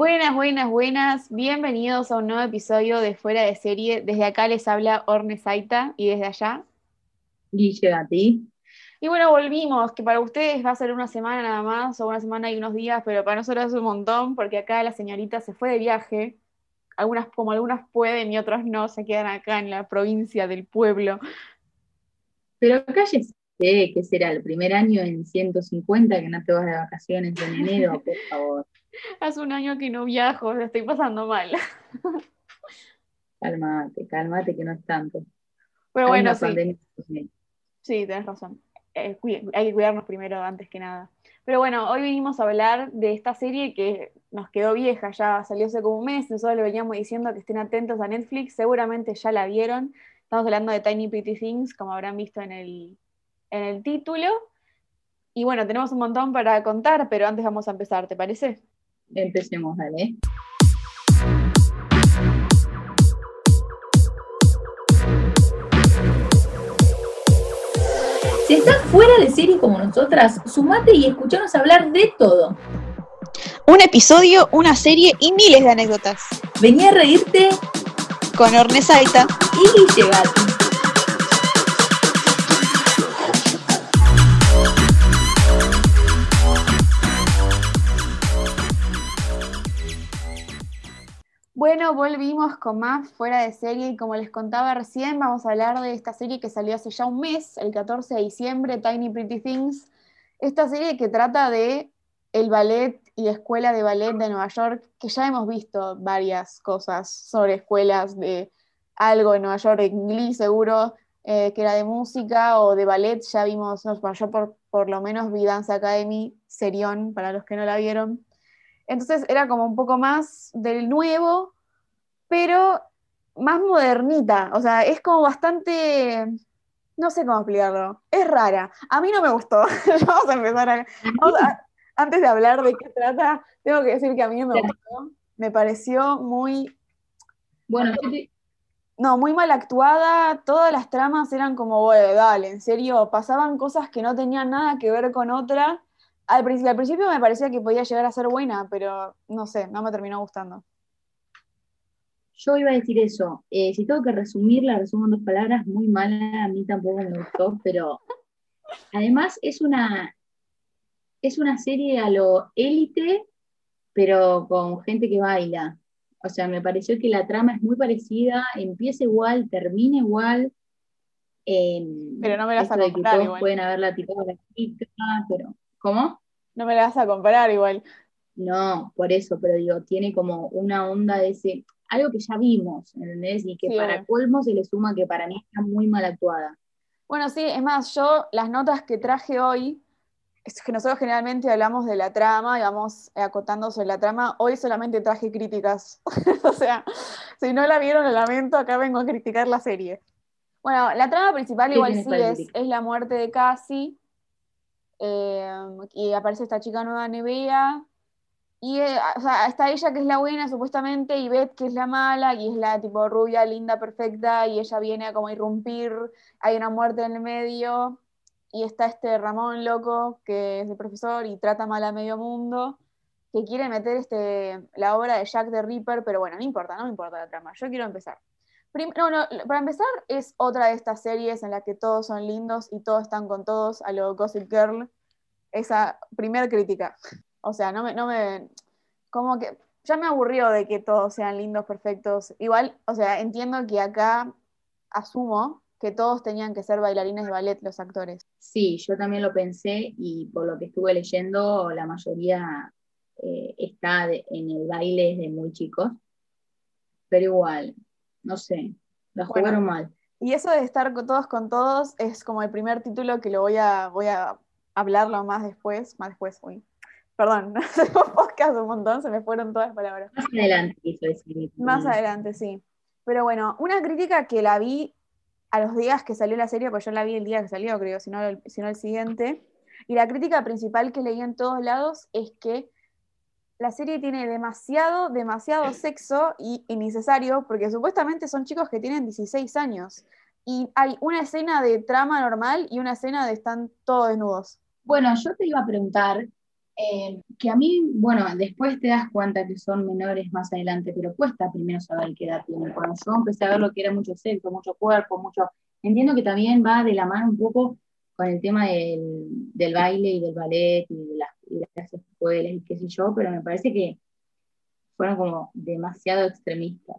Buenas, buenas, buenas. Bienvenidos a un nuevo episodio de Fuera de Serie. Desde acá les habla Orne Zaita y desde allá. Guille ti. Y bueno, volvimos, que para ustedes va a ser una semana nada más, o una semana y unos días, pero para nosotros es un montón, porque acá la señorita se fue de viaje. Algunas, como algunas pueden y otras no, se quedan acá en la provincia del pueblo. Pero cállese, que será el primer año en 150 que no te vas de vacaciones en enero, por favor. Hace un año que no viajo, la estoy pasando mal. Cálmate, cálmate que no es tanto. Pero bueno, sí. Sí, tenés razón. Eh, hay que cuidarnos primero antes que nada. Pero bueno, hoy vinimos a hablar de esta serie que nos quedó vieja, ya salió hace como un mes, nosotros le veníamos diciendo que estén atentos a Netflix, seguramente ya la vieron. Estamos hablando de Tiny Pretty Things, como habrán visto en el, en el título. Y bueno, tenemos un montón para contar, pero antes vamos a empezar, ¿te parece? Empecemos, dale. Si estás fuera de serie como nosotras, sumate y escuchanos hablar de todo. Un episodio, una serie y miles de anécdotas. Vení a reírte con Ornesaita y Guille Bueno, volvimos con más fuera de serie y como les contaba recién, vamos a hablar de esta serie que salió hace ya un mes, el 14 de diciembre, Tiny Pretty Things. Esta serie que trata de el ballet y la escuela de ballet de Nueva York, que ya hemos visto varias cosas sobre escuelas de algo en Nueva York, en Glee seguro, eh, que era de música o de ballet, ya vimos, no, yo por, por lo menos vi Dance Academy, Serión, para los que no la vieron. Entonces era como un poco más del nuevo, pero más modernita. O sea, es como bastante. No sé cómo explicarlo. Es rara. A mí no me gustó. vamos a empezar a, Antes de hablar de qué trata, tengo que decir que a mí no me gustó. Me pareció muy. Bueno, no, muy mal actuada, todas las tramas eran como, bueno, dale, en serio, pasaban cosas que no tenían nada que ver con otra, al, principio me parecía que podía llegar a ser buena, pero no sé, no me terminó gustando. Yo iba a decir eso. Eh, si tengo que resumirla, resumo en dos palabras, muy mala, a mí tampoco me gustó, pero además es una, es una serie a lo élite, pero con gente que baila. O sea, me pareció que la trama es muy parecida, empieza igual, termina igual. Em, pero no me la igual. pueden haberla tirado la chica, pero ¿Cómo? No me la vas a comparar igual. No, por eso, pero digo, tiene como una onda de ese, algo que ya vimos, ¿entendés? Y que para colmo se le suma que para mí está muy mal actuada. Bueno, sí, es más, yo las notas que traje hoy, es que nosotros generalmente hablamos de la trama y vamos acotando sobre la trama, hoy solamente traje críticas. o sea, si no la vieron, lo lamento, acá vengo a criticar la serie. Bueno, la trama principal igual sí es, es, la muerte de Cassie, Em, y aparece esta chica nueva Nevea, y eh, está ella que es la buena supuestamente, y Beth que es la mala, y es la tipo rubia, linda, perfecta, y ella viene a como irrumpir, hay una muerte en el medio, y está este Ramón loco, que es el profesor, y trata mal a medio mundo, que quiere meter este, la obra de Jack the Ripper, pero bueno, no importa, no me importa la trama, yo quiero empezar no, no, para empezar, es otra de estas series en la que todos son lindos y todos están con todos, a lo Gossip Girl. Esa primera crítica. O sea, no me, no me. Como que. Ya me aburrió de que todos sean lindos, perfectos. Igual, o sea, entiendo que acá asumo que todos tenían que ser bailarines de ballet los actores. Sí, yo también lo pensé y por lo que estuve leyendo, la mayoría eh, está en el baile desde muy chicos. Pero igual, no sé, la jugaron mal. Y eso de estar todos con todos es como el primer título que lo voy a, voy a hablarlo más después, más después, uy. Perdón, podcast un montón, se me fueron todas las palabras. Más adelante, Más adelante, sí. Pero bueno, una crítica que la vi a los días que salió la serie, pues yo la vi el día que salió, creo, si no el, si no el siguiente. Y la crítica principal que leí en todos lados es que la serie tiene demasiado, demasiado sexo y innecesario, porque supuestamente son chicos que tienen 16 años. Y hay una escena de trama normal y una escena de están todos desnudos. Bueno, yo te iba a preguntar, Eh, que a mí, bueno, después te das cuenta que son menores más adelante, pero cuesta primero saber qué edad tienen. Cuando yo empecé a ver lo que era mucho sexo, mucho cuerpo, mucho... Entiendo que también va de la mano un poco con el tema del, baile y del ballet y de, las, escuelas y qué sé yo, pero me parece que fueron como demasiado extremistas.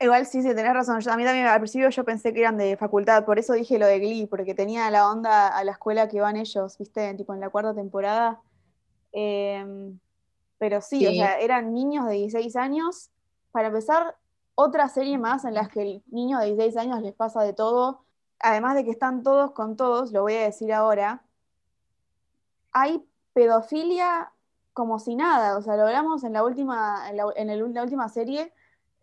Igual sí, sí, tenés razón. a mí también al principio yo pensé que eran de facultad, por eso dije lo de Glee, porque tenía la onda a la escuela que van ellos, ¿viste? Tipo en la cuarta temporada. Em, pero sí, o sea, eran niños de 16 años. Para empezar, otra serie más en las que el niño de 16 años les pasa de todo, además de que están todos con todos, lo voy a decir ahora, hay pedofilia como si nada, o sea, lo hablamos en la última, en la, última serie,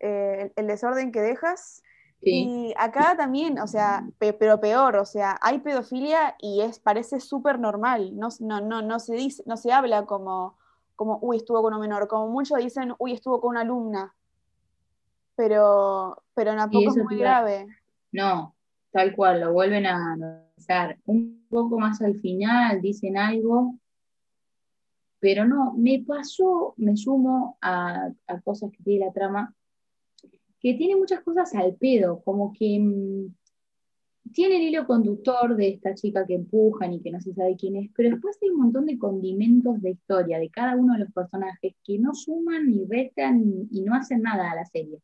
eh, el, desorden que dejas, y acá también, o sea, pero peor, o sea, hay pedofilia y es, parece súper normal, no, no, no, no, se dice, no se habla como, como, uy, estuvo con un menor, como muchos dicen, uy, estuvo con una alumna, pero, pero tampoco es muy grave. No, tal cual, lo vuelven a analizar. Un poco más al final dicen algo, pero no, me pasó, me sumo a, a cosas que tiene la trama, que tiene muchas cosas al pedo, como que mm, tiene el hilo conductor de esta chica que empujan y que no se sabe quién es, pero después hay un montón de condimentos de historia de cada uno de los personajes que no suman ni restan y no hacen nada a la serie.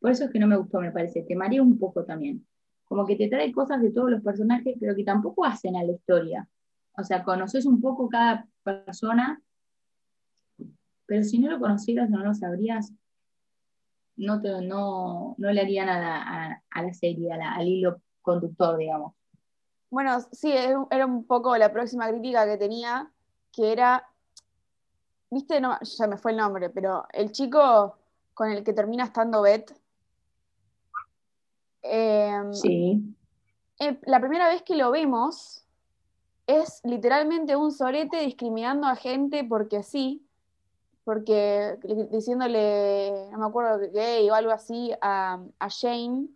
Por eso es que no me gustó, me parece, te marea un poco también. Como que te trae cosas de todos los personajes, pero que tampoco hacen a la historia. O sea, conoces un poco cada persona, pero si no lo conocieras, no lo sabrías, no, te, no, no le haría nada a, la serie, al hilo conductor, digamos. Bueno, sí, era un poco la próxima crítica que tenía, que era, viste, no, ya me fue el nombre, pero el chico con el que termina estando Beth. Em, sí. Eh, la primera vez que lo vemos es literalmente un sorete discriminando a gente porque sí, porque diciéndole, no me acuerdo, gay o algo así a, a Shane.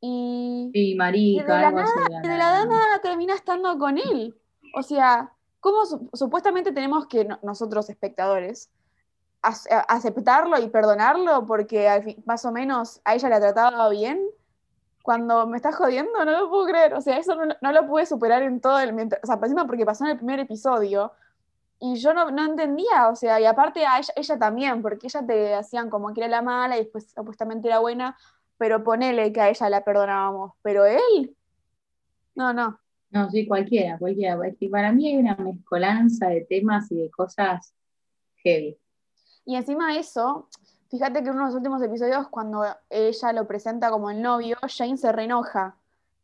Y, y marica, de la, nada, de la nada termina estando con él. O sea, ¿cómo supuestamente tenemos que nosotros, espectadores, aceptarlo y perdonarlo porque más o menos a ella la trataba bien? Cuando me está jodiendo, no lo puedo creer. O sea, eso no, lo pude superar en todo el... O sea, porque pasó en el primer episodio y yo no, entendía, o sea, y aparte a ella, también, porque ella te hacían como que era la mala y después supuestamente era buena, pero ponele que a ella la perdonábamos, pero él, no, no. No, sí, cualquiera, cualquiera. para mí hay una mezcolanza de temas y de cosas heavy. Y encima de eso, fíjate que en uno de los últimos episodios, cuando ella lo presenta como el novio, Jane se reenoja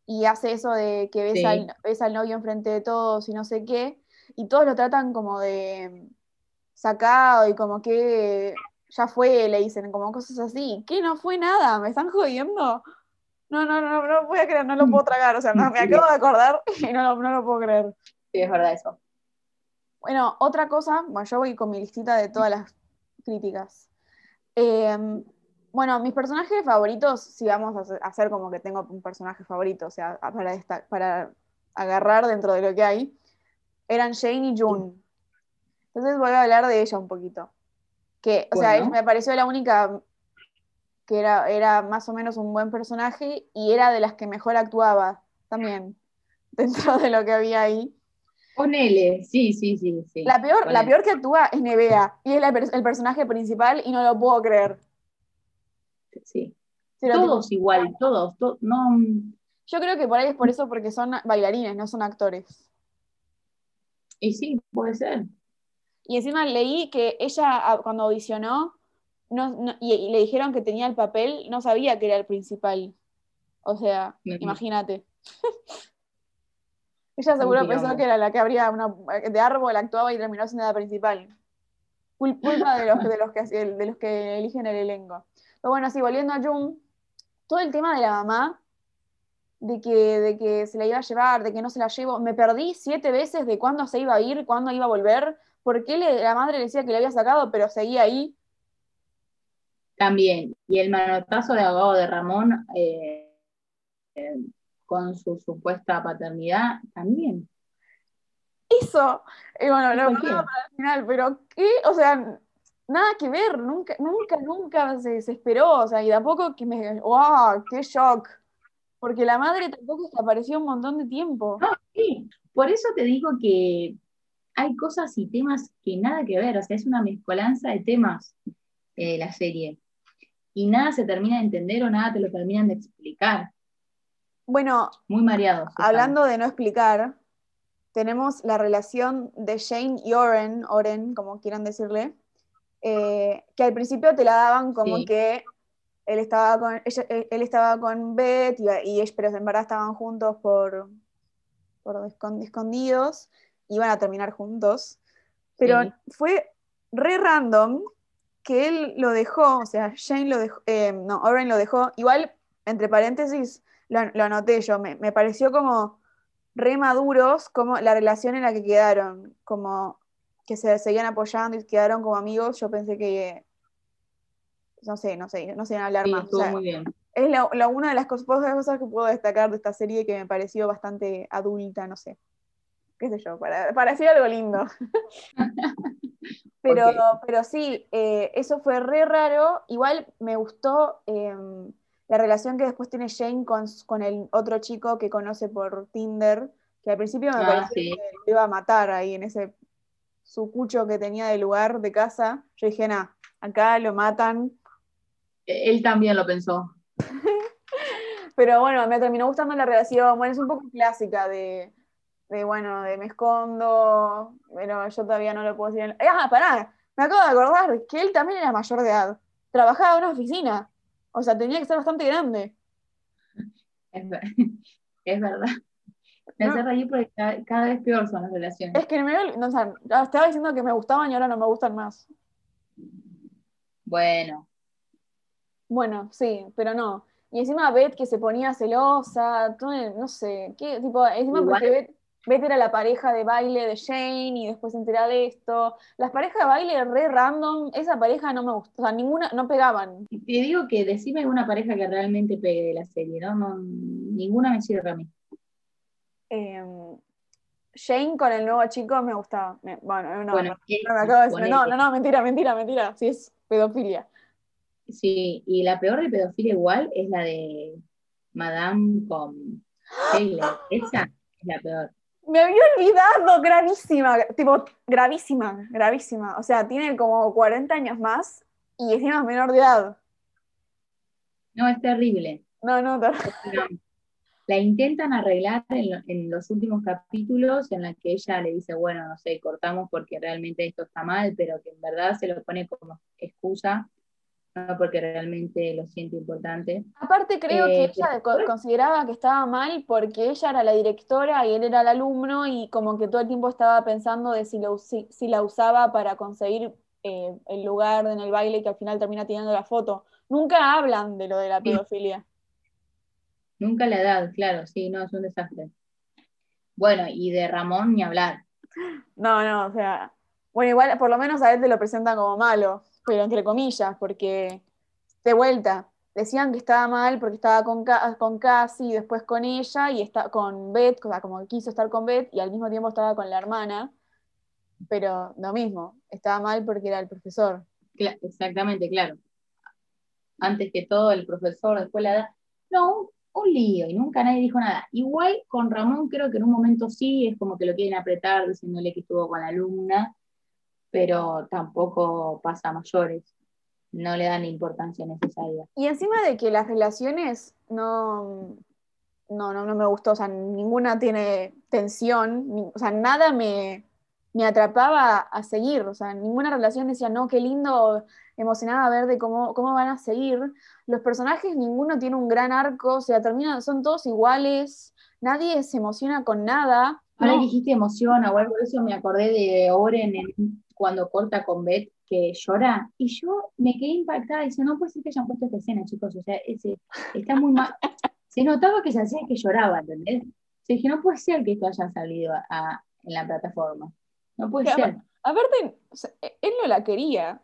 y hace eso de que ves, al, ves al novio enfrente de todos y no sé qué y todos lo tratan como de sacado y como que ya fue, le dicen, como cosas así. ¿Qué? No fue nada, me están jodiendo. No, no, no, no lo voy a creer, no lo puedo tragar. O sea, me acabo de acordar y no lo, no lo puedo creer. Sí, es verdad eso. Bueno, otra cosa, bueno, yo voy con mi listita de todas las críticas. Em, bueno, mis personajes favoritos, si vamos a hacer como que tengo un personaje favorito, o sea, para, esta, para agarrar dentro de lo que hay, eran Jane y June. Entonces voy a hablar de ella un poquito. Que, o sea, me pareció la única que era, era más o menos un buen personaje y era de las que mejor actuaba también, dentro de lo que había ahí. Ponele, sí, sí, sí. sí. La, peor, la peor que actúa es Nevea y es el personaje principal y no lo puedo creer. Sí. todos igual, todos, no... Yo creo que por ahí es por eso, porque son bailarines, no son actores. Y sí, puede ser. Y encima leí que ella ah, cuando audicionó no, y, le dijeron que tenía el papel, no sabía que era el principal. O sea, imagínate. ella seguro pensó que era la que habría una, de árbol, actuaba y terminó siendo la principal. Culpa de los, de, los que, de los que eligen el elenco. Pero bueno, sí, volviendo a Jung, todo el tema de la mamá de que, de que se la iba a llevar, de que no se la llevo. Me perdí siete veces de cuándo se iba a ir, cuándo iba a volver, por qué la madre le decía que le había sacado, pero seguía ahí. También. Y el manotazo de abogado de Ramón eh, eh, con su supuesta paternidad, también. Eso. Y bueno, lo guardaba para el final, pero ¿qué? O sea, nada que ver, nunca, nunca, nunca se, se esperó. O sea, y de a poco que me. ¡Wow! ¡Qué shock! Porque la madre tampoco desapareció un montón de tiempo. No, sí, por eso te digo que hay cosas y temas que nada que ver, o sea, es una mezcolanza de temas eh, la serie. Y nada se termina de entender o nada te lo terminan de explicar. Bueno, Muy mareados. hablando de no explicar, tenemos la relación de Shane y Oren, Oren, como quieran decirle, eh, que al principio te la daban como Sí. que él estaba con, ella- él, él estaba con Beth, y, y pero en verdad estaban juntos por, por escon- escondidos, iban a terminar juntos. Pero Sí. fue re random que él lo dejó, o sea, Shane lo dejó, eh, no, Oren lo dejó, igual, entre paréntesis, lo, lo anoté yo, me, me pareció como re maduros, como la relación en la que quedaron, como que se seguían apoyando y quedaron como amigos, yo pensé que, no sé, no sé, no sé hablar Sí, más. o estuvo sea, muy bien. es la, la- una de las cosas, cosas que puedo destacar de esta serie que me pareció bastante adulta, no sé. Qué sé yo, para, para decir algo lindo. pero, pero sí, eh, eso fue re raro. Igual me gustó eh, la relación que después tiene Jane con, con el otro chico que conoce por Tinder, que al principio me Ah, pareció sí. que lo iba a matar ahí en ese sucucho que tenía de lugar de casa. Yo dije, nah, acá lo matan. Él también lo pensó. Pero bueno, me terminó gustando la relación. Bueno, es un poco clásica de, de, bueno, de me escondo, pero yo todavía no lo puedo decir. en- Ah, pará, me acabo de acordar que él también era mayor de edad. Trabajaba en una oficina. O sea, tenía que ser bastante grande. Es, ver- es verdad. Me No. hace reír porque cada, cada vez peor son las relaciones. Es que me, no, o sea, estaba diciendo que me gustaban y ahora no me gustan más. Bueno, Bueno, sí, pero no. Y encima Beth que se ponía celosa, no sé, qué tipo, encima Igual- porque Beth, Beth era la pareja de baile de Shane y después se entera de esto. Las parejas de baile re random, esa pareja no me gustó, o sea, ninguna, no pegaban. te digo que decime alguna pareja que realmente pegue de la serie, ¿no? No, ninguna me sirve a mí. Eh, Shane con el nuevo chico me gustaba. Me- bueno, no, Bueno, no, esa, no me acabo de decir- no, ponele. no, no, mentira, mentira, mentira, sí es pedofilia. Sí, y la peor de pedofilia igual es la de Madame con Taylor. Esa es la peor. Me había olvidado, gravísima, tipo, gravísima, gravísima. O sea, tiene como 40 años más y encima es menor de edad. No, es terrible. No, no, ter- No. La intentan arreglar en, en los últimos capítulos en la que ella le dice, bueno, no sé, cortamos porque realmente esto está mal, pero que en verdad se lo pone como excusa, no porque realmente lo siente importante. Aparte creo que Eh, ella co- consideraba que estaba mal porque ella era la directora y él era el alumno y como que todo el tiempo estaba pensando de si, lo, si, si la usaba para conseguir eh, el lugar en el baile que al final termina tirando la foto. Nunca hablan de lo de la pedofilia. Nunca la edad, claro, sí, no, es un desastre. Bueno, y de Ramón ni hablar. No, no, o sea, bueno, igual por lo menos a él te lo presentan como malo, pero entre comillas, porque de vuelta, decían que estaba mal porque estaba con, con Cassie después con ella y está con Beth, como quiso estar con Beth y al mismo tiempo estaba con la hermana, pero lo mismo, estaba mal porque era el profesor. Exactamente, claro. Antes que todo, el profesor, después la edad. No, un lío, y nunca nadie dijo nada. Igual con Ramón creo que en un momento sí, es como que lo quieren apretar diciéndole que estuvo con la alumna, pero tampoco pasa a mayores. No le dan importancia necesaria. Y encima de que las relaciones no, no, no, no me gustó, o sea, ninguna tiene tensión, o sea, nada me, me atrapaba a seguir, o sea, ninguna relación decía, no, qué lindo, emocionada ver de cómo, cómo van a seguir. Los personajes, ninguno tiene un gran arco, o sea, terminan, son todos iguales, nadie se emociona con nada. Ahora No, que dijiste emoción o algo de eso, me acordé de Oren en- cuando corta con Beth, que llora, y yo me quedé impactada, y dice, no puede ser que hayan puesto esta escena, chicos, o sea, ese, está muy mal. Se notaba que se hacía que lloraba, ¿entendés? Se dije, no puede ser que esto haya salido a- a- en la plataforma. No puede ser. aparte, o sea, él no la quería.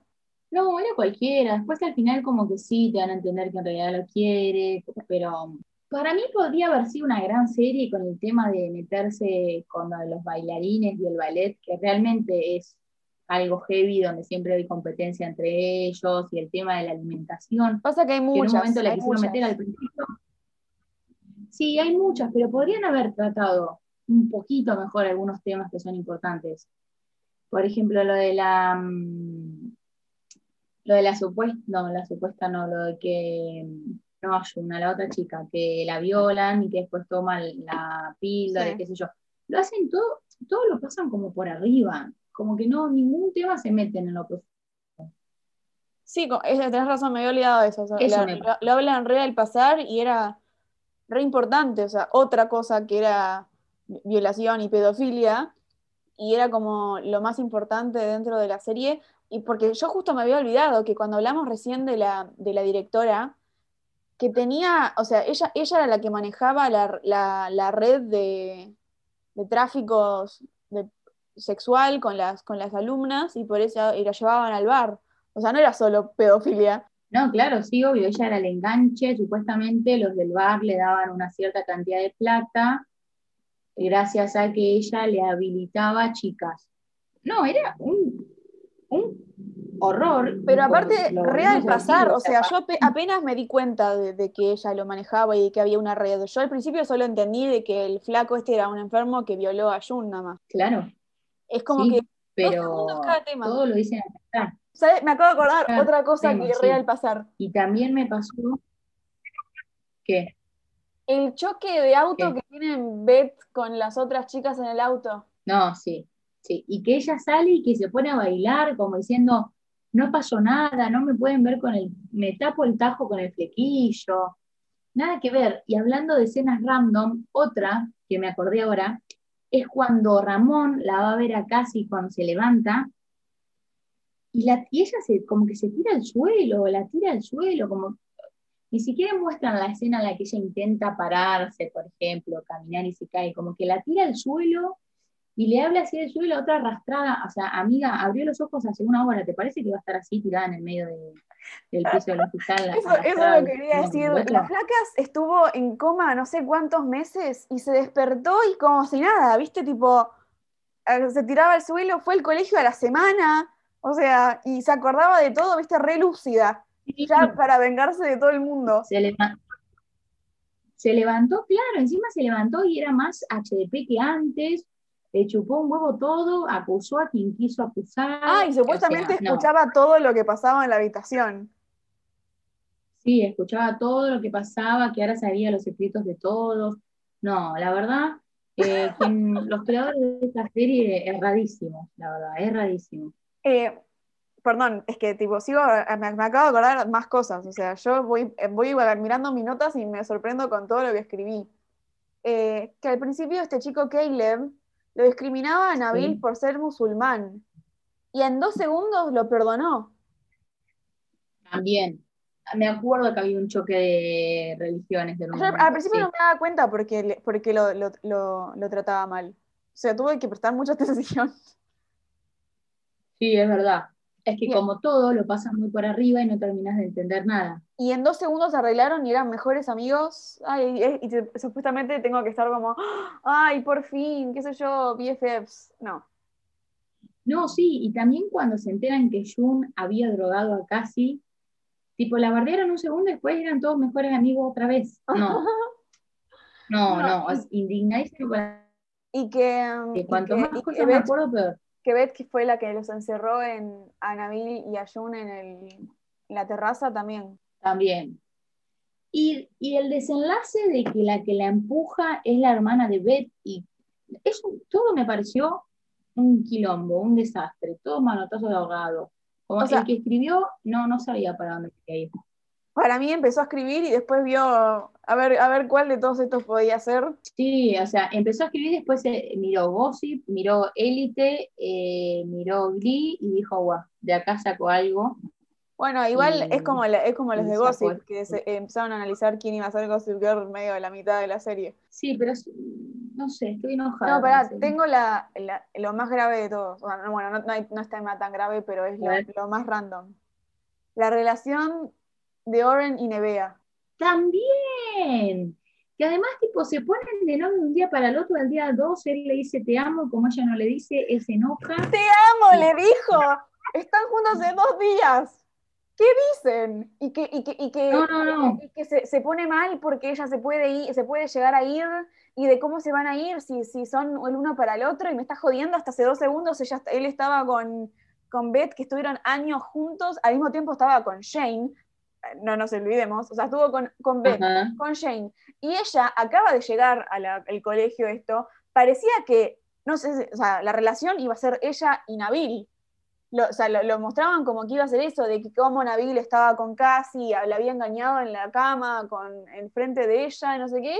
No, era cualquiera. Después al final como que sí, te van a entender que en realidad lo quiere, pero Para mí podría haber sido una gran serie con el tema de meterse con los bailarines y el ballet, que realmente es algo heavy, donde siempre hay competencia entre ellos y el tema de la alimentación. Pasa que hay muchas. en un momento le quisieron meter al principio. Sí, hay muchas, pero podrían haber tratado un poquito mejor algunos temas que son importantes. Por ejemplo, lo de la. Mm, lo de la supuesta. No, la supuesta no, lo de que. No, Ayuna, la otra chica, que la violan y que después toman la píldora, qué sé yo. Lo hacen todo, todo lo pasan como por arriba como que no, ningún tema se mete en lo profundo. Sí, tenés razón, me había olvidado de eso. lo, hablan re del pasar y era re importante, o sea, otra cosa que era violación y pedofilia, y era como lo más importante dentro de la serie, y porque yo justo me había olvidado que cuando hablamos recién de la, de la directora, que tenía, o sea, ella, ella era la que manejaba la, red de, de tráficos sexual con las, con las alumnas y por eso y la llevaban al bar. O sea, no era solo pedofilia. No, claro, sí, obvio, ella era el enganche, supuestamente los del bar le daban una cierta cantidad de plata gracias a que ella le habilitaba chicas. No, era un, horror. Pero aparte, real pasar, o sea, yo apenas me di cuenta de, de, que ella lo manejaba y de que había una red. Yo al principio solo entendí de que el flaco este era un enfermo que violó a Jun nada más. Claro, es como que pero todo lo dicen acá. ¿Sabes? Me acabo de acordar otra cosa que sí. real pasar. Y también me pasó ¿Qué? El choque de auto que tienen Beth con las otras chicas en el auto. No, sí, sí. Y que ella sale y que se pone a bailar como diciendo, no pasó nada, no me pueden ver con el, me tapo el tajo con el flequillo. Nada que ver. Y hablando de escenas random, otra que me acordé ahora, es cuando Ramón la va a ver a Casi cuando se levanta y, la, ella se, como que se tira al suelo, la tira al suelo, como ni siquiera muestran la escena en la que ella intenta pararse, por ejemplo, caminar y se cae, como que la tira al suelo y le habla así del suelo, otra arrastrada, o sea, amiga, abrió los ojos hace una hora, ¿te parece que va a estar así tirada en el medio de, del piso del hospital? Eso, eso lo quería decir, la flacas estuvo en coma no sé cuántos meses y se despertó y como si nada, ¿viste? Tipo, eh, se tiraba al suelo, fue al colegio a la semana, o sea, y se acordaba de todo, ¿viste? Re lúcida, ya para vengarse de todo el mundo. Se levantó. Se levantó, claro, encima se levantó y era más HDP que antes, le chupó un huevo todo, acusó a quien quiso acusar. Ah, y supuestamente escuchaba todo lo que pasaba en la habitación. Sí, escuchaba todo lo que pasaba, que ahora sabía los secretos de todos. No, la verdad, eh, los creadores de esta serie es rarísimo, la verdad, es rarísimo. Eh, perdón, es que tipo, sigo, me, acabo de acordar más cosas, o sea, yo voy, voy mirando mis notas y me sorprendo con todo lo que escribí. Eh, que al principio este chico Caleb lo discriminaba a Nabil por ser musulmán. Y en dos segundos lo perdonó. También. Me acuerdo que había un choque de religiones. al principio no me daba cuenta porque, porque lo, trataba mal. O sea, tuve que prestar mucha atención. Sí, es verdad. Es que como todo, lo pasas muy por arriba y no terminas de entender nada. Y en dos segundos se arreglaron y eran mejores amigos. Ay, y, supuestamente tengo que estar como, ay, por fin, qué sé yo, BFFs. No. No, sí, y también cuando se enteran que Jun había drogado a Cassie, tipo, la bardearon un segundo, después eran todos mejores amigos otra vez. No. No, no, es indignadísimo. Y que, que cuanto más cosas me acuerdo, peor que Beth fue la que los encerró en, a Nabil y a Jun en, la terraza también. También. Y, el desenlace de que la que la empuja es la hermana de Beth y eso todo me pareció un quilombo, un desastre, todo manotazo de ahogado. Como el que escribió no, no sabía para dónde quería ir para mí empezó a escribir y después vio a ver, a ver cuál de todos estos podía ser. Sí, o sea, empezó a escribir, después miró Gossip, miró Élite, eh, miró Glee y dijo, guau, de acá sacó algo. Bueno, igual es como es como los de Gossip, que se, empezaron a analizar quién iba a ser Gossip Girl en medio de la mitad de la serie. Sí, pero no sé, estoy enojada. No, pará, tengo la, lo más grave de todos. Bueno, no, no, está tan grave, pero es lo, lo más random. La relación de Oren y Nevea. También. que además tipo se ponen de novio de un día para el otro, al día 2 él le dice te amo, como ella no le dice, él se enoja. Te amo, le dijo. Están juntos hace dos días. ¿Qué dicen? Y que, y que, y que, No, no, no. y que se, se pone mal porque ella se puede ir, se puede llegar a ir y de cómo se van a ir si, si son el uno para el otro y me está jodiendo hasta hace dos segundos ella, él estaba con, con Beth que estuvieron años juntos al mismo tiempo estaba con Shane no nos olvidemos o sea estuvo con, con Ajá. con Shane y ella acaba de llegar al colegio esto parecía que no sé o sea la relación iba a ser ella y Nabil lo, o sea, lo, lo mostraban como que iba a ser eso, de que cómo Nabil estaba con Cassie, la había engañado en la cama, con enfrente de ella, y no sé qué.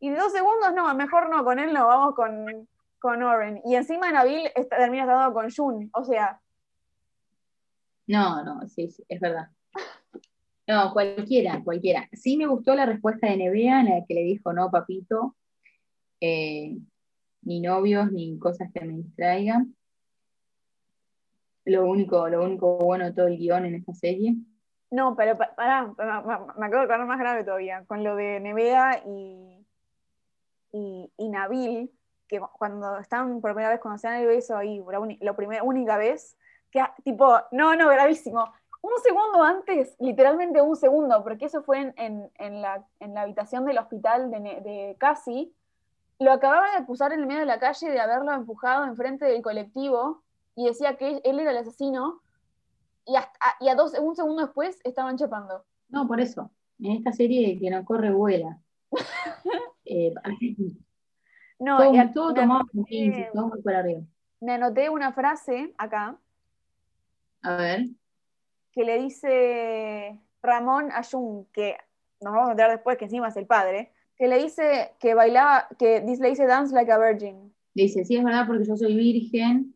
Y de dos segundos, no, mejor no, con él no, vamos con, con Oren. Y encima Nabil está- termina estando con Jun, o sea, No, no, sí, sí, es verdad. No, cualquiera, cualquiera. Sí me gustó la respuesta de Nevea en la que le dijo, no, papito, eh, ni novios, ni cosas que me distraigan. Lo único, lo único bueno de todo el guion en esta serie. no, pero pa- pará, pa- pa- me acabo de más grave todavía, con lo de Nevea y, y, y Nabil, que cuando están por primera vez, cuando se dan el beso ahí, la, la primera, única vez, que ah, tipo, no, no, gravísimo. Un segundo antes, literalmente un segundo, porque eso fue en, en- en la, en la habitación del hospital de, de Cassie, lo acababa de acusar en el medio de la calle de haberlo empujado enfrente del colectivo y decía que él era el asesino, y, hasta, y a dos, un segundo después estaban chapando. No, por eso. En esta serie que no corre vuela. Eh, No, todo, y todo tomado muy por arriba. me anoté una frase acá A ver. Que le dice Ramón a Jung, que nos vamos a enterar después que encima es el padre, que le dice que bailaba, que le dice dance like a virgin. Le dice, sí, es verdad, porque yo soy virgen.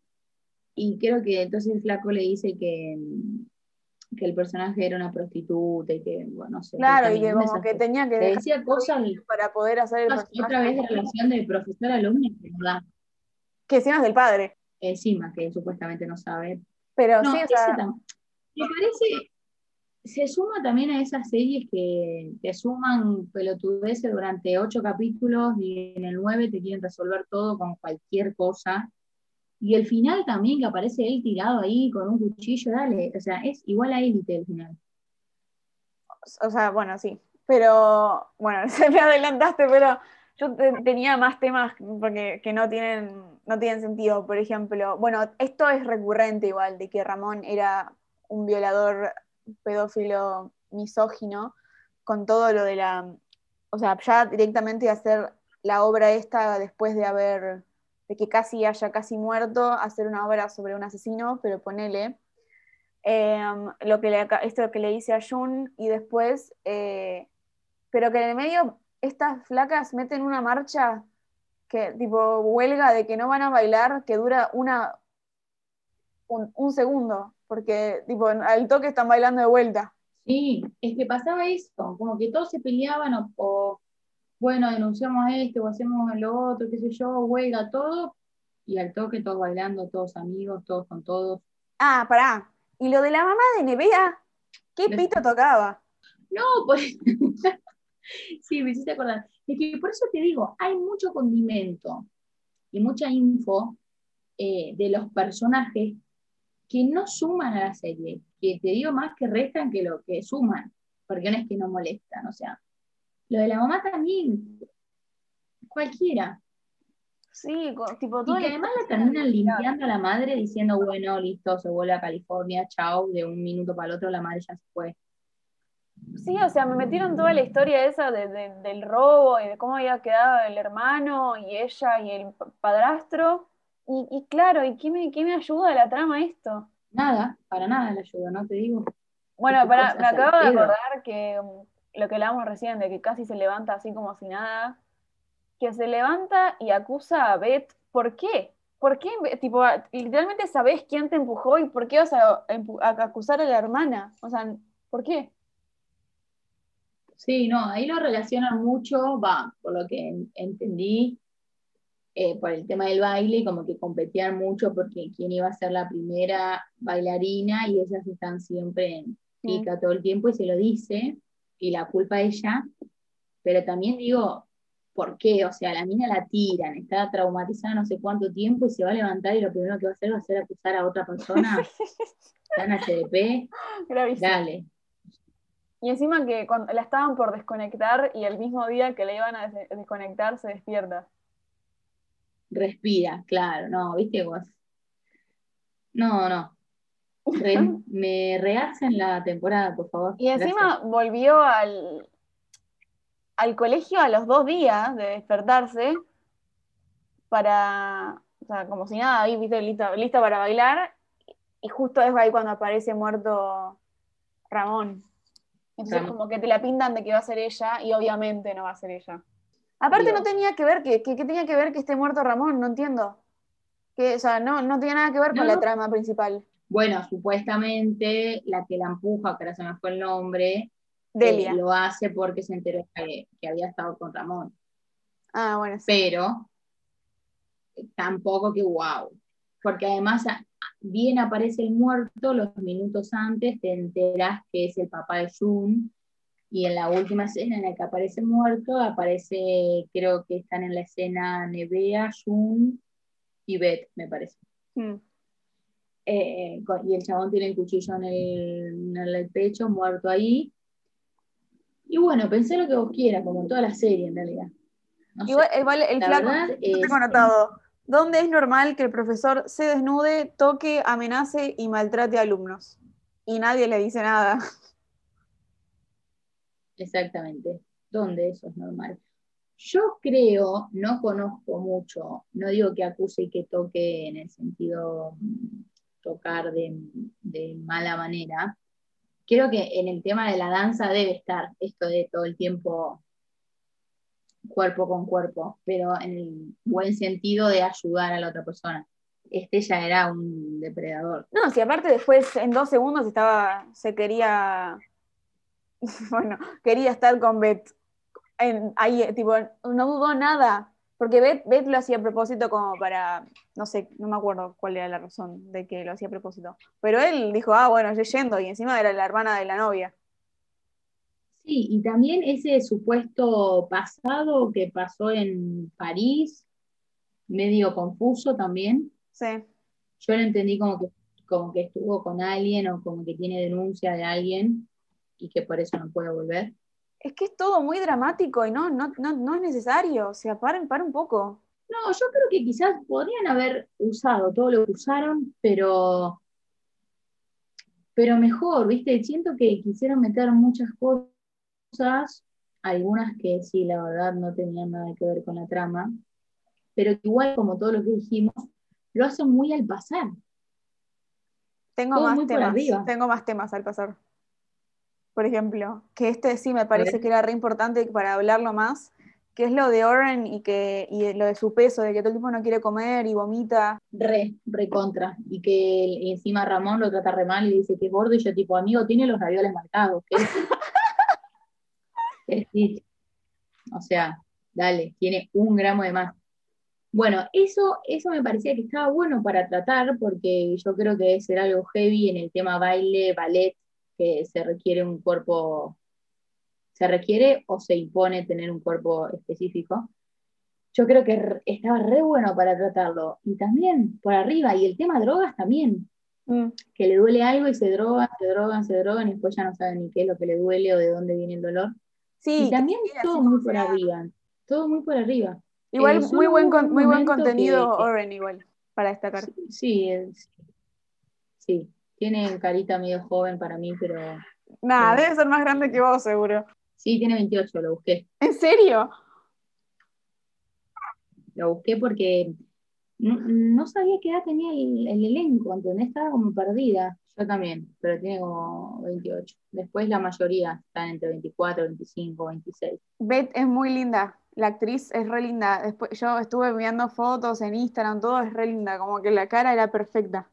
Y creo que entonces el flaco le dice que, mm, que el personaje era una prostituta y que, bueno, no sé. Claro, y que como que tenía que Le decía cosas para poder hacer el otra vez de relación de profesor-alumno da que encima es del padre. encima, que supuestamente no sabe. Pero No, sí, o sea, me parece, se suma también a esas series que te suman pelotudeces durante ocho capítulos y en el nueve te quieren resolver todo con cualquier cosa. Y el final también, que aparece él tirado ahí con un cuchillo, dale, o sea, es igual a élite el final. o sea, bueno, sí. Pero, bueno, se me adelantaste, pero yo te- tenía más temas porque, que no tienen, no tienen sentido. Por ejemplo, bueno, esto es recurrente igual, de que Ramón era un violador pedófilo misógino, con todo lo de la. O sea, ya directamente hacer la obra esta después de haber. de que casi haya casi muerto, hacer una obra sobre un asesino, pero ponele. eh, lo que le, esto que le dice a Jun y después, eh, pero que en el medio estas flacas meten una marcha que tipo huelga de que no van a bailar, que dura una un, un segundo, porque tipo al toque están bailando de vuelta. Sí, es que pasaba eso, como que todos se peleaban o, o, bueno, denunciamos esto o hacemos lo otro, qué sé yo, huelga, todo, y al toque todos bailando, todos amigos, todos con todos. Ah, pará. Y lo de la mamá de Nevea, ¿qué Les- pito tocaba? No, por Sí, me hiciste acordar. Es que por eso te digo, hay mucho condimento y mucha info eh, de los personajes que no suman a la serie, que te digo más que restan que lo que suman, porque no es que no molestan, o sea, lo de la mamá también, cualquiera. Sí, tipo Y todo que el- además la terminan limpiando a la madre diciendo, bueno, listo, se vuelve a California, chao, de un minuto para el otro la madre ya se fue. Sí, o sea, me metieron toda la historia esa de- de- del robo y de cómo había quedado el hermano y ella y el pa- padrastro. Y, y claro, ¿y qué me, qué me ayuda a la trama esto? Nada, para nada la ayuda, ¿no? Te digo. Bueno, ¿Qué para, me acabo de acordar que um, lo que hablábamos recién, de que casi se levanta así como si nada, que se levanta y acusa a Beth. ¿Por qué? ¿Por qué? Tipo, a- literalmente sabés quién te empujó y por qué vas a, a acusar a la hermana. O sea, ¿por qué? Sí, no, ahí lo relacionan mucho, va, por lo que en- entendí, eh, por el tema del baile, como que competían mucho porque quién iba a ser la primera bailarina y ellas están siempre en pica todo el tiempo y se lo dice, y la culpa a ella, pero también digo, ¿por qué? O sea, la mina la tiran, está traumatizada no sé cuánto tiempo y se va a levantar y lo primero que va a hacer va a ser acusar a otra persona. En HDP. Gravísimo. Dale. Y encima que cuando la estaban por desconectar y el mismo día que la iban a des- desconectar se despierta. Respira, claro, no, viste vos. No, no. Re- me rehacen la temporada, por favor. Y encima volvió al, al colegio a los dos días de despertarse para, o sea, como si nada, ahí, viste, lista, lista para bailar. Y justo es ahí cuando aparece muerto Ramón. Entonces Ramón. como que te la pintan de que va a ser ella y obviamente no va a ser ella. Aparte Dios. no tenía que ver que, que, que tenía que ver que esté muerto Ramón, no entiendo. Que, o sea, no, no tenía nada que ver con la trama principal. Bueno, supuestamente la que la empuja, que ahora se me fue el nombre, Delia. eh, lo hace porque se enteró que, que había estado con Ramón. Ah, bueno, sí. Pero tampoco que wow. Porque además, bien aparece el muerto, los minutos antes te enteras que es el papá de Jun. Y en la última escena en la que aparece muerto, aparece, creo que están en la escena Nevea, Jun y Beth, me parece. Mm. Eh, con- y el chabón tiene el cuchillo en el, en el pecho, muerto ahí. Y bueno, pensé lo que vos quieras, como en toda la serie en realidad. No sé. Igual, igual el La flaco, es- tengo anotado. ¿Dónde es normal que el profesor se desnude, toque, amenace y maltrate a alumnos? Y nadie le dice nada. Exactamente. ¿Dónde eso es normal? Yo creo, no conozco mucho, no digo que acuse y que toque en el sentido mm, tocar de, de mala manera. Creo que en el tema de la danza debe estar esto de todo el tiempo cuerpo con cuerpo, pero en el buen sentido de ayudar a la otra persona. Este ya era un depredador. No, si aparte después en dos segundos estaba, se quería, bueno, quería estar con Beth. En- ahí, tipo, no dudó nada, porque Beth, Beth lo hacía a propósito como para, no sé, no me acuerdo cuál era la razón de que lo hacía a propósito. Pero él dijo, ah, bueno, yo yendo, y encima era la hermana de la novia. Sí, y también ese supuesto pasado que pasó en París, medio confuso también. Sí. Yo lo entendí como que, como que estuvo con alguien o como que tiene denuncia de alguien y que por eso no puede volver. Es que es todo muy dramático y no, no, no, no es necesario. O sea, paren, paren un poco. No, yo creo que quizás podrían haber usado todo lo que usaron, pero, pero mejor, ¿viste? Siento que quisieron meter muchas cosas, algunas que sí, la verdad, no tenían nada que ver con la trama, pero igual, como todo lo que dijimos, lo hacen muy al pasar. Tengo Todo más temas. Tengo más temas al pasar. Por ejemplo, que este sí me parece que era re importante para hablarlo más, que es lo de Oren y que y lo de su peso, de que todo el tiempo no quiere comer y vomita. Re, re contra. Y que encima Ramón lo trata re mal y dice que es gordo, y yo tipo, amigo, tiene los ravioles marcados. ¿Qué decís? ¿Qué decís? O sea, dale, tiene un gramo de más. Bueno, eso, eso me parecía que estaba bueno para tratar, porque yo creo que debe ser algo heavy en el tema baile, ballet, que se requiere un cuerpo, se requiere o se impone tener un cuerpo específico. Yo creo que estaba re bueno para tratarlo. Y también por arriba, y el tema drogas también, Mm. que le duele algo y se drogan, se drogan, se drogan, y después ya no saben ni qué es lo que le duele o de dónde viene el dolor. Sí, y también todo muy por sea. arriba, todo muy por arriba. Igual Eh, muy buen, con- muy buen contenido que- Oren igual, para destacar. Sí, sí, tiene carita medio joven para mí, pero Nada, debe ser más grande que vos, seguro. sí, tiene 28, lo busqué. ¿En serio? Lo busqué porque no, no sabía qué edad tenía el, el elenco, ¿entendés? Estaba como perdida. Yo también, pero tiene como 28. Después la mayoría están entre 24, 25, 26. Beth es muy linda. La actriz es re linda. Después, yo estuve viendo fotos en Instagram, todo es re linda. Como que la cara era perfecta.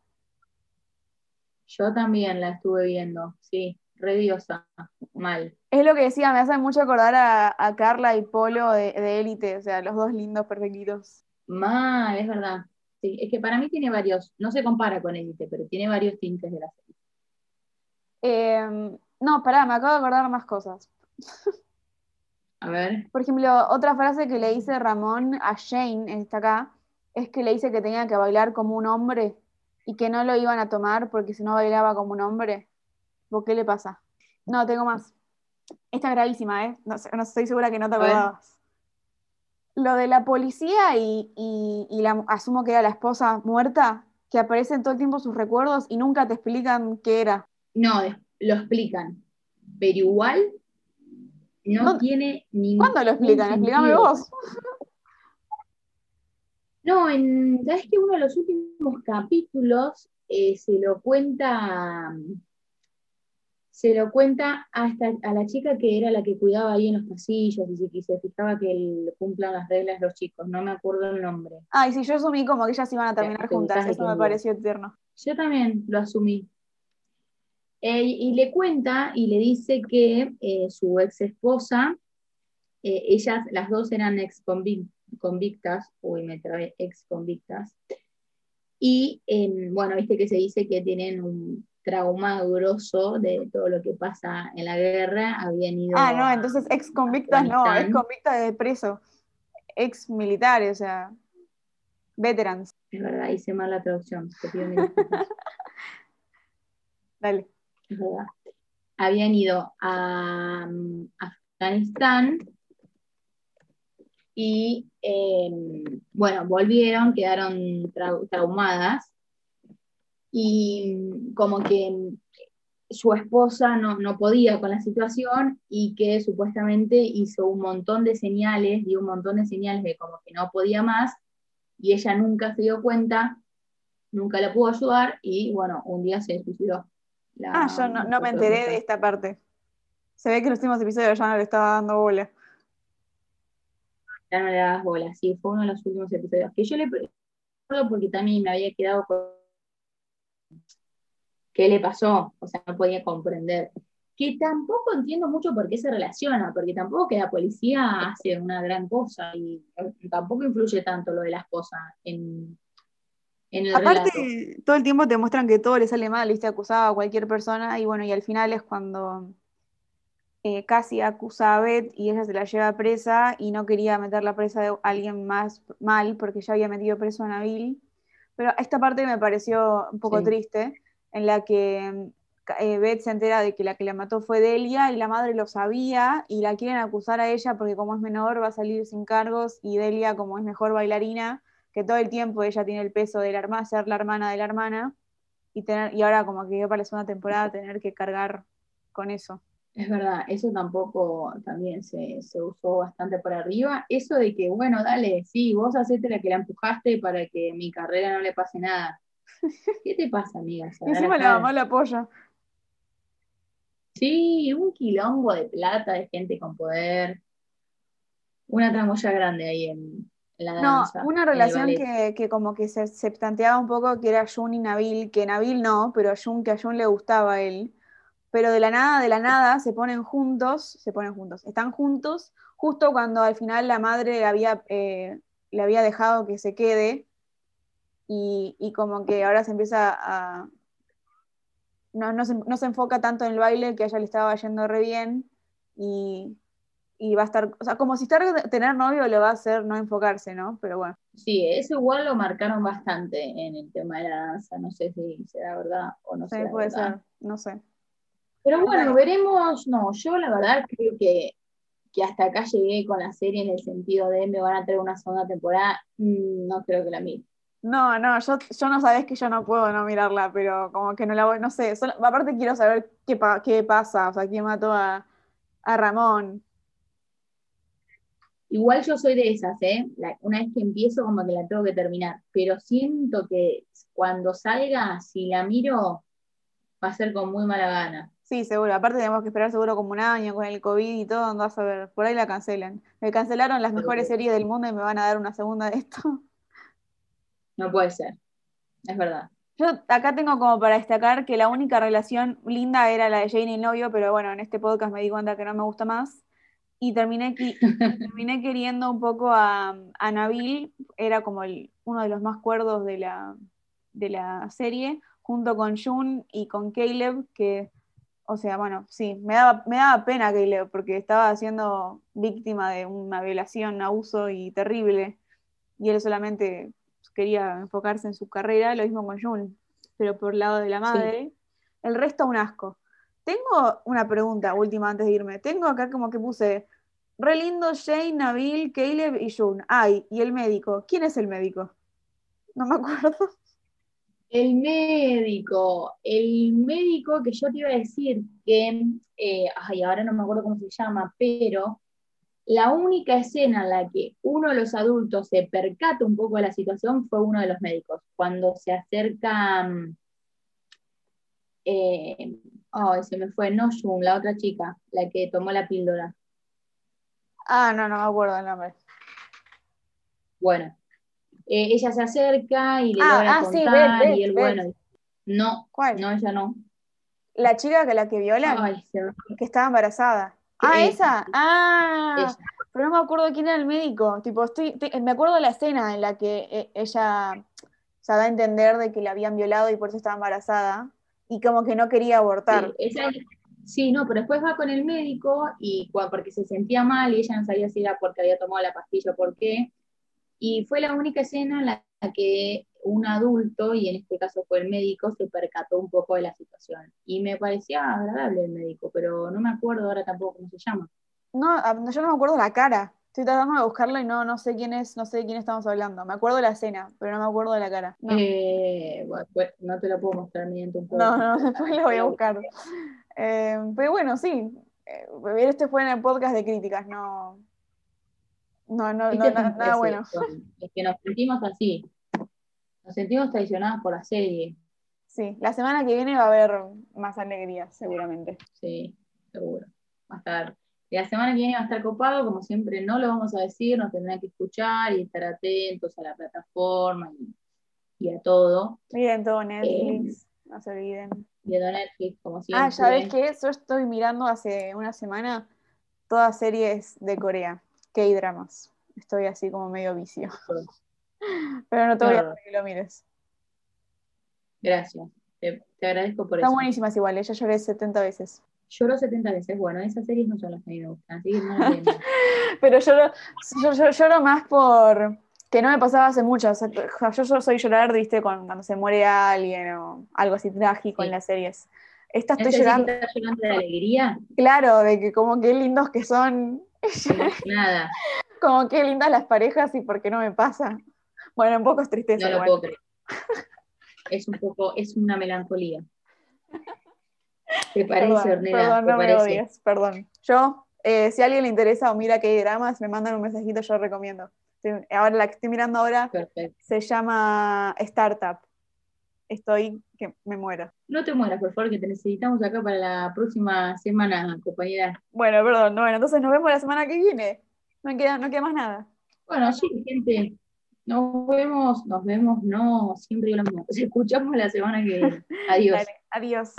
Yo también la estuve viendo, sí, re diosa, mal. Es lo que decía, me hace mucho acordar a, a Carla y Polo de, Élite. O sea, los dos lindos, perfectitos. Mal, es verdad. Sí, es que para mí tiene varios, no se compara con Elite, pero tiene varios tintes de la serie. Eh, no, pará, me acabo de acordar más cosas. A ver. Por ejemplo, otra frase que le dice Ramón a Shane, esta acá, es que le dice que tenía que bailar como un hombre y que no lo iban a tomar porque si no bailaba como un hombre. ¿Por qué le pasa? No, tengo más. Esta es gravísima, ¿eh? No, no estoy segura que no te acordabas. Lo de la policía y, la, asumo que era la esposa muerta, que aparecen todo el tiempo sus recuerdos y nunca te explican qué era. No, lo explican. Pero igual no, tiene ningún. ¿Cuándo lo explican? Explícame vos. No, en, sabes que uno de los últimos capítulos eh, se lo cuenta, se lo cuenta hasta a la chica que era la que cuidaba ahí en los pasillos y se, fijaba que cumplan las reglas los chicos, no me acuerdo el nombre. Ay, sí, yo asumí como que ellas iban a terminar juntas, eso me pareció tierno. Yo también lo asumí. Eh, y le cuenta y le dice que eh, su ex esposa, ellas, las dos eran ex convictas convictas, uy, me trae ex convictas. Y em, bueno, viste que se dice que tienen un trauma grosso de todo lo que pasa en la guerra, habían ido... Ah, no, entonces ex convictas no, ex convictas de preso, ex militares, o sea, veterans. Es verdad, hice mal la traducción, te pido Dale. Es verdad. Habían ido a mm, Afganistán y em, bueno, volvieron, quedaron traumadas y como que su esposa no, podía con la situación y que supuestamente hizo un montón de señales, dio un montón de señales de como que no podía más y ella nunca se dio cuenta, nunca la pudo ayudar y bueno, un día se suicidó. ah, yo no, no me enteré de esta parte. Se ve que en los últimos episodios ya no le estaba dando bola ya no le das bola. Sí, fue uno de los últimos episodios. Que yo le recuerdo porque también me había quedado con. ¿Qué le pasó? O sea, no podía comprender. Que tampoco entiendo mucho por qué se relaciona, porque tampoco que la policía hace una gran cosa y tampoco influye tanto lo de la esposa en, en el Aparte, todo el tiempo te muestran que todo le sale mal, ¿viste? Acusaba a cualquier persona y bueno, y al final es cuando eh, casi acusa a Beth y ella se la lleva presa y no quería meter la presa de alguien más mal porque ya había metido preso a Nabil. Pero esta parte me pareció un poco triste, en la que eh, Beth se entera de que la que la mató fue Delia y la madre lo sabía y la quieren acusar a ella porque como es menor va a salir sin cargos y Delia como es mejor bailarina, que todo el tiempo ella tiene el peso de la hermana, ser la hermana de la hermana y, tener, y ahora como que para la segunda temporada tener que cargar con eso. Es verdad, eso tampoco también se, usó bastante por arriba. Eso de que, bueno, dale, sí, vos hacete la que la empujaste para que mi carrera no le pase nada. ¿Qué te pasa, amiga? Encima la mamá la apoya. Sí, un quilombo de plata de gente con poder. Una tramoya grande ahí en, la danza. No, una relación que, como que se, se, planteaba un poco que era Jun y Nabil, que Nabil no, pero a Jun, que a Jun le gustaba a él pero de la nada, de la nada, se ponen juntos, se ponen juntos, están juntos, justo cuando al final la madre había, eh, le había dejado que se quede, y, como que ahora se empieza a... No, se, enfoca tanto en el baile, que a ella le estaba yendo re bien, y, va a estar, o sea, como si estar, tener novio le va a hacer no enfocarse, ¿no? Pero bueno. Sí, eso igual lo marcaron bastante en el tema de la danza, no sé si será verdad o no sé. puede ser, no sé. Pero bueno, veremos, no, yo la verdad creo que, hasta acá llegué con la serie en el sentido de me van a traer una segunda temporada, mm, no creo que la mire. No, no, yo, yo no sabés que yo no puedo no mirarla, pero como que no la voy, no sé, aparte quiero saber qué, qué pasa, o sea, quién mató a, Ramón. Igual yo soy de esas, ¿eh? una vez que empiezo como que la tengo que terminar, pero siento que cuando salga, si la miro, va a ser con muy mala gana. Sí, seguro. Aparte tenemos que esperar seguro como un año con el COVID y todo, no vas a ver. Por ahí la cancelan. Me cancelaron las mejores series del mundo y me van a dar una segunda de esto. No puede ser. Es verdad. Yo acá tengo como para destacar que la única relación linda era la de Jane y el novio, pero bueno, en este podcast me di cuenta que no me gusta más. Y terminé, terminé queriendo un poco a, a Nabil, era como uno de los más cuerdos de la, de la serie, junto con Jun y con Caleb, que o sea, bueno, sí, me daba, me daba pena Caleb porque estaba siendo víctima de una violación, abuso y terrible. Y él solamente quería enfocarse en su carrera, lo mismo con June, pero por el lado de la madre. El resto un asco. Tengo una pregunta última antes de irme. Tengo acá como que puse re lindo Shane, Nabil, Caleb y June. Ay, y el médico. ¿Quién es el médico? No me acuerdo. El médico, el médico que yo te iba a decir que, eh, ay, ahora no me acuerdo cómo se llama, pero la única escena en la que uno de los adultos se percata un poco de la situación fue uno de los médicos, cuando se acerca, mm, eh, ay, se me fue, no Jun, la otra chica, la que tomó la píldora. Ah, no, no me acuerdo el nombre. Bueno, eh, ella se acerca y le ah, logra ah, contar y él, bueno, no, ¿Cuál? no, ella no. La chica que la que viola, que estaba embarazada. Ah, esa. Ah, pero no me acuerdo quién era el médico. Tipo, estoy, me acuerdo de la escena en la que eh, ella se da a entender de que la habían violado y por eso estaba embarazada y como que no quería abortar. Sí, no, pero después va con el médico y porque se sentía mal y ella no sabía si era porque había tomado la pastilla o por qué. Y fue la única escena en la que un adulto, y en este caso fue el médico, se percató un poco de la situación. Y me parecía agradable el médico, pero no me acuerdo ahora tampoco cómo se llama. No, ah, yo no me acuerdo la cara. Estoy tratando de buscarlo y no, no sé quién es, no sé de quién estamos hablando. Me acuerdo de la escena, pero no me acuerdo de la cara. No, eh, pues, no te lo puedo mostrar ni en tu No, no, después lo voy a buscar. Eh, pero bueno, sí. Este fue en el podcast de críticas, no, no, no, no, nada bueno. Es que nos sentimos así. Nos sentimos traicionados por la serie. Sí, la semana que viene va a haber más alegría, seguramente. Sí, seguro. Va a estar. Y la semana que viene va a estar copado, como siempre no lo vamos a decir, nos tendrán que escuchar y estar atentos a la plataforma y, a todo. Miren todo Netflix, eh, no se olviden. Viendo Netflix, como siempre. Ah, ya ves que yo estoy mirando hace una semana todas series de Corea. K-dramas. Estoy así como medio vicio. Pero no te voy a decir que lo mires. Gracias. Te, agradezco por eso. Están buenísimas igual, ya lloré 70 veces. Lloro 70 veces. Bueno, esas series no son las que me gustan, así que no Pero lloro, yo, lloro más por que no me pasaba hace mucho. yo, soy llorar, viste, cuando, se muere alguien o algo así trágico en las series. Esta estoy llorando. ¿Estás llorando de alegría? Claro, de que como qué lindos que son Nada. Como qué lindas las parejas y por qué no me pasa. Bueno, un poco es tristeza. No lo puedo creer. Es un poco, es una melancolía. ¿Te parece, perdón, Perdón, no me odies, perdón. Yo, eh, si a alguien le interesa o mira que hay dramas, me mandan un mensajito, yo recomiendo. Ahora la que estoy mirando ahora se llama Startup. Estoy que me muero. No te mueras, por favor, que te necesitamos acá para la próxima semana, compañera. Bueno, perdón, bueno, entonces nos vemos la semana que viene. No queda, no queda más nada. Bueno, sí, gente. Nos vemos, nos vemos, no, siempre lo mismo. Nos escuchamos la semana que viene. Adiós. adiós.